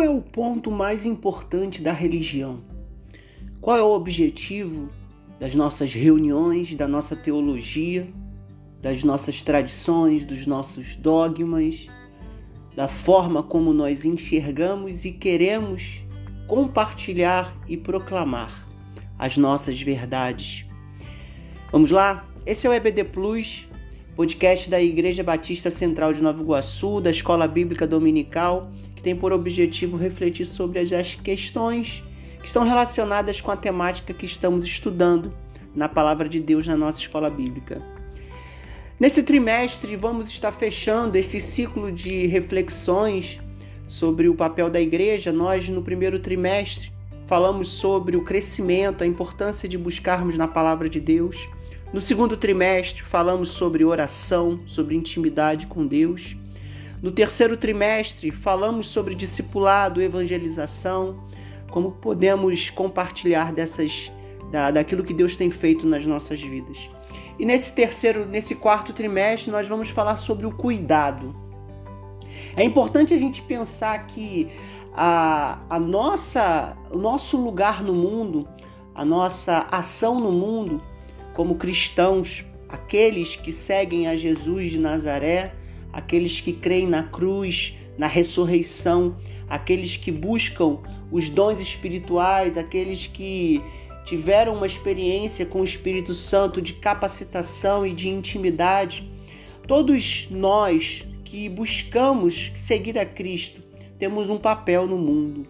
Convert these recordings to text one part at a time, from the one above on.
Qual é o ponto mais importante da religião? Qual é o objetivo das nossas reuniões, da nossa teologia, das nossas tradições, dos nossos dogmas, da forma como nós enxergamos e queremos compartilhar e proclamar as nossas verdades. Vamos lá? Esse é o EBD Plus, podcast da Igreja Batista Central de Nova Iguaçu, da Escola Bíblica Dominical, que tem por objetivo refletir sobre as questões que estão relacionadas com a temática que estamos estudando na Palavra de Deus na nossa escola bíblica. Nesse trimestre, vamos estar fechando esse ciclo de reflexões sobre o papel da igreja. Nós, no primeiro trimestre, falamos sobre o crescimento, a importância de buscarmos na Palavra de Deus. No segundo trimestre, falamos sobre oração, sobre intimidade com Deus. No terceiro trimestre, falamos sobre discipulado, evangelização, como podemos compartilhar dessas da, daquilo que Deus tem feito nas nossas vidas. E nesse terceiro, nesse quarto trimestre, nós vamos falar sobre o cuidado. É importante a gente pensar que a, a nossa, o nosso lugar no mundo, a nossa ação no mundo, como cristãos, aqueles que seguem a Jesus de Nazaré, aqueles que creem na cruz, na ressurreição, aqueles que buscam os dons espirituais, aqueles que tiveram uma experiência com o Espírito Santo de capacitação e de intimidade. Todos nós que buscamos seguir a Cristo temos um papel no mundo.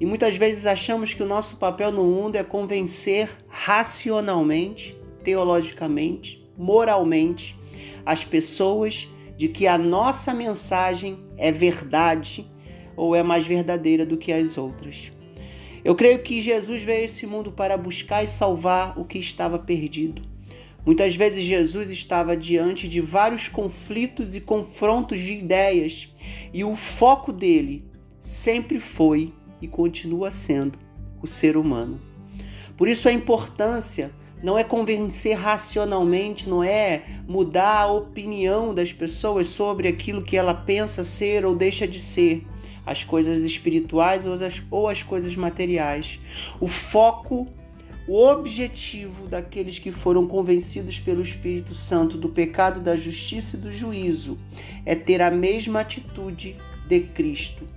E muitas vezes achamos que o nosso papel no mundo é convencer racionalmente teologicamente, moralmente, as pessoas de que a nossa mensagem é verdade ou é mais verdadeira do que as outras. Eu creio que Jesus veio a esse mundo para buscar e salvar o que estava perdido. Muitas vezes Jesus estava diante de vários conflitos e confrontos de ideias, e o foco dele sempre foi e continua sendo o ser humano. Por isso a importância não é convencer racionalmente, não é mudar a opinião das pessoas sobre aquilo que ela pensa ser ou deixa de ser, as coisas espirituais ou as, ou as coisas materiais. O foco, o objetivo daqueles que foram convencidos pelo Espírito Santo do pecado, da justiça e do juízo é ter a mesma atitude de Cristo.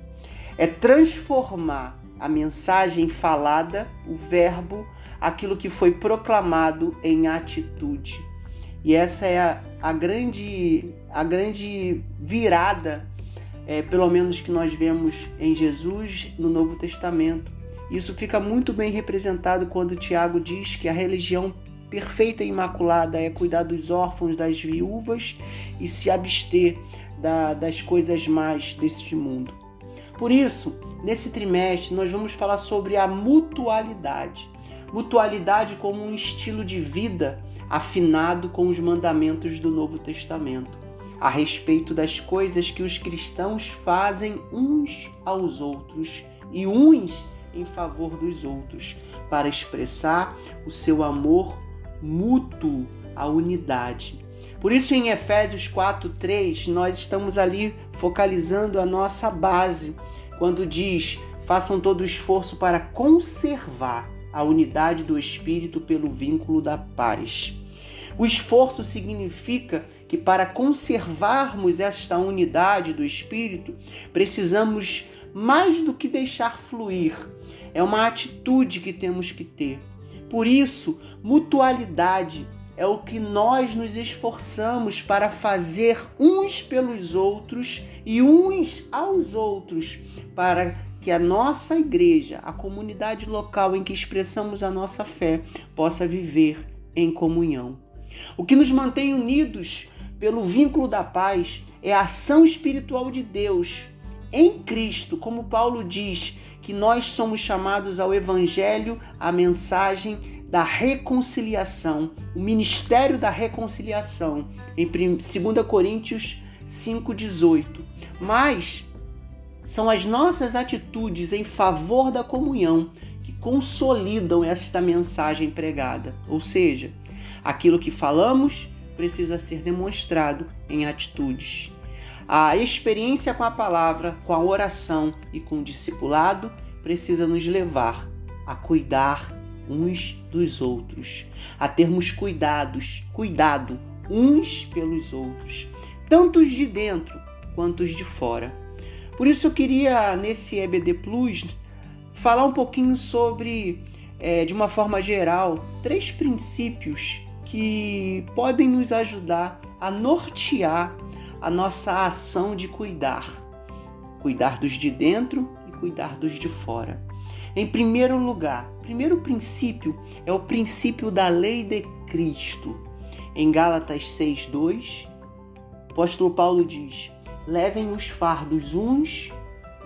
É transformar a mensagem falada, o verbo, aquilo que foi proclamado em atitude. E essa é a, a grande, a grande virada, é, pelo menos que nós vemos em Jesus no Novo Testamento. Isso fica muito bem representado quando Tiago diz que a religião perfeita e imaculada é cuidar dos órfãos, das viúvas e se abster da, das coisas más deste mundo. Por isso, nesse trimestre, nós vamos falar sobre a mutualidade. Mutualidade como um estilo de vida afinado com os mandamentos do Novo Testamento, a respeito das coisas que os cristãos fazem uns aos outros e uns em favor dos outros, para expressar o seu amor mútuo, a unidade. Por isso, em Efésios 4:3, nós estamos ali focalizando a nossa base, quando diz: façam todo o esforço para conservar a unidade do espírito pelo vínculo da paz. O esforço significa que para conservarmos esta unidade do espírito, precisamos mais do que deixar fluir. É uma atitude que temos que ter. Por isso, mutualidade é o que nós nos esforçamos para fazer uns pelos outros e uns aos outros, para que a nossa igreja, a comunidade local em que expressamos a nossa fé, possa viver em comunhão. O que nos mantém unidos pelo vínculo da paz é a ação espiritual de Deus em Cristo, como Paulo diz, que nós somos chamados ao evangelho, à mensagem da reconciliação, o ministério da reconciliação, em 2 Coríntios 5,18. Mas são as nossas atitudes em favor da comunhão que consolidam esta mensagem pregada. Ou seja, aquilo que falamos precisa ser demonstrado em atitudes. A experiência com a palavra, com a oração e com o discipulado precisa nos levar a cuidar uns dos outros, a termos cuidados, cuidado uns pelos outros, tanto os de dentro quanto os de fora. Por isso eu queria nesse EBD Plus falar um pouquinho sobre, é, de uma forma geral, três princípios que podem nos ajudar a nortear a nossa ação de cuidar. Cuidar dos de dentro e cuidar dos de fora. Em primeiro lugar, primeiro princípio é o princípio da lei de Cristo. Em Gálatas 6:2, o apóstolo Paulo diz: "Levem os fardos uns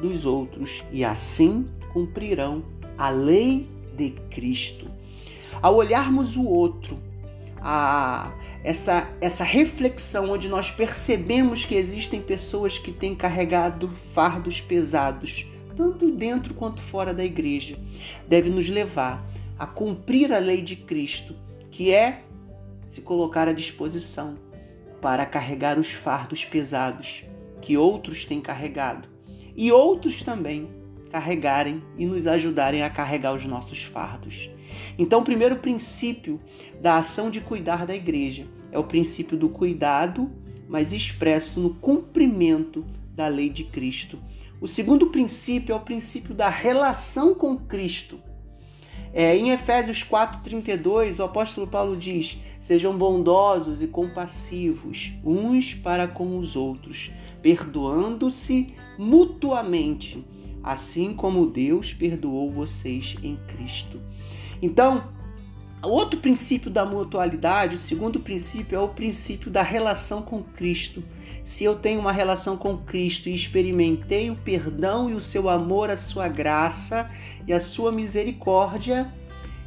dos outros e assim cumprirão a lei de Cristo." Ao olharmos o outro, a essa, essa reflexão onde nós percebemos que existem pessoas que têm carregado fardos pesados, tanto dentro quanto fora da igreja, deve nos levar a cumprir a lei de Cristo, que é se colocar à disposição para carregar os fardos pesados que outros têm carregado e outros também carregarem e nos ajudarem a carregar os nossos fardos. Então, o primeiro princípio da ação de cuidar da igreja é o princípio do cuidado, mas expresso no cumprimento da lei de Cristo, o segundo princípio é o princípio da relação com Cristo. É, em Efésios 4,32, o apóstolo Paulo diz: Sejam bondosos e compassivos uns para com os outros, perdoando-se mutuamente, assim como Deus perdoou vocês em Cristo. Então, Outro princípio da mutualidade, o segundo princípio, é o princípio da relação com Cristo. Se eu tenho uma relação com Cristo e experimentei o perdão e o seu amor, a sua graça e a sua misericórdia,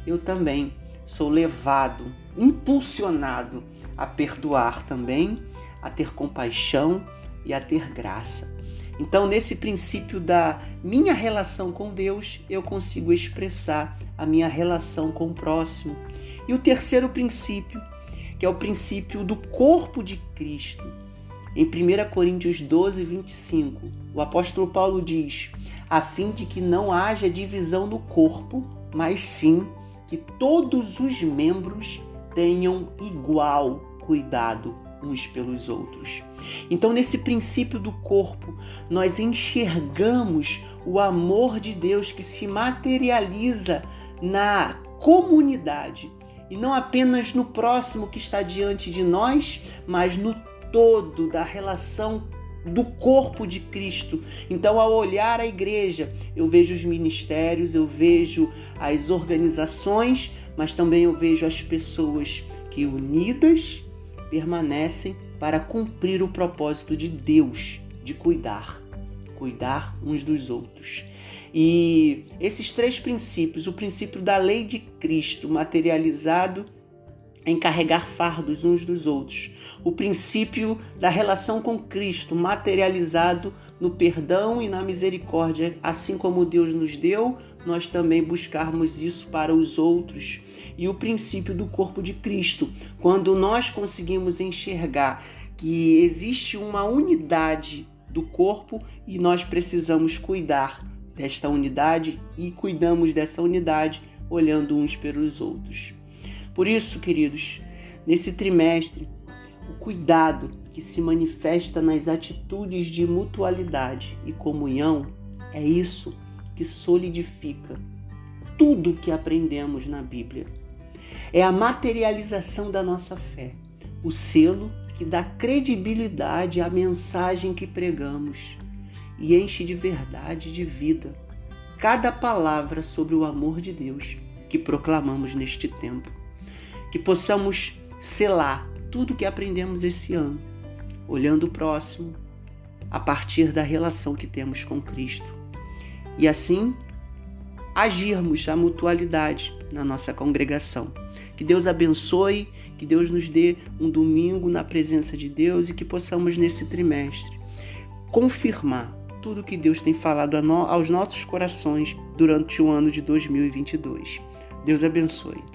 eu também sou levado, impulsionado a perdoar também, a ter compaixão e a ter graça. Então, nesse princípio da minha relação com Deus, eu consigo expressar a minha relação com o próximo. E o terceiro princípio, que é o princípio do corpo de Cristo. Em 1 Coríntios 12, 25, o apóstolo Paulo diz: a fim de que não haja divisão no corpo, mas sim que todos os membros tenham igual cuidado uns pelos outros. Então, nesse princípio do corpo, nós enxergamos o amor de Deus que se materializa na comunidade e não apenas no próximo que está diante de nós, mas no todo da relação do corpo de Cristo. Então, ao olhar a igreja, eu vejo os ministérios, eu vejo as organizações, mas também eu vejo as pessoas que unidas permanecem para cumprir o propósito de Deus de cuidar, cuidar uns dos outros. E esses três princípios, o princípio da lei de Cristo materializado em carregar fardos uns dos outros, o princípio da relação com Cristo materializado no perdão e na misericórdia, assim como Deus nos deu, nós também buscarmos isso para os outros. E o princípio do corpo de Cristo, quando nós conseguimos enxergar que existe uma unidade do corpo e nós precisamos cuidar desta unidade e cuidamos dessa unidade olhando uns pelos outros. Por isso, queridos, nesse trimestre, o cuidado que se manifesta nas atitudes de mutualidade e comunhão é isso que solidifica tudo que aprendemos na Bíblia. É a materialização da nossa fé, o selo que dá credibilidade à mensagem que pregamos e enche de verdade e de vida cada palavra sobre o amor de Deus que proclamamos neste tempo. Que possamos selar tudo que aprendemos esse ano, olhando o próximo a partir da relação que temos com Cristo. E assim agirmos a mutualidade na nossa congregação. Que Deus abençoe, que Deus nos dê um domingo na presença de Deus e que possamos nesse trimestre confirmar tudo que Deus tem falado aos nossos corações durante o ano de 2022. Deus abençoe.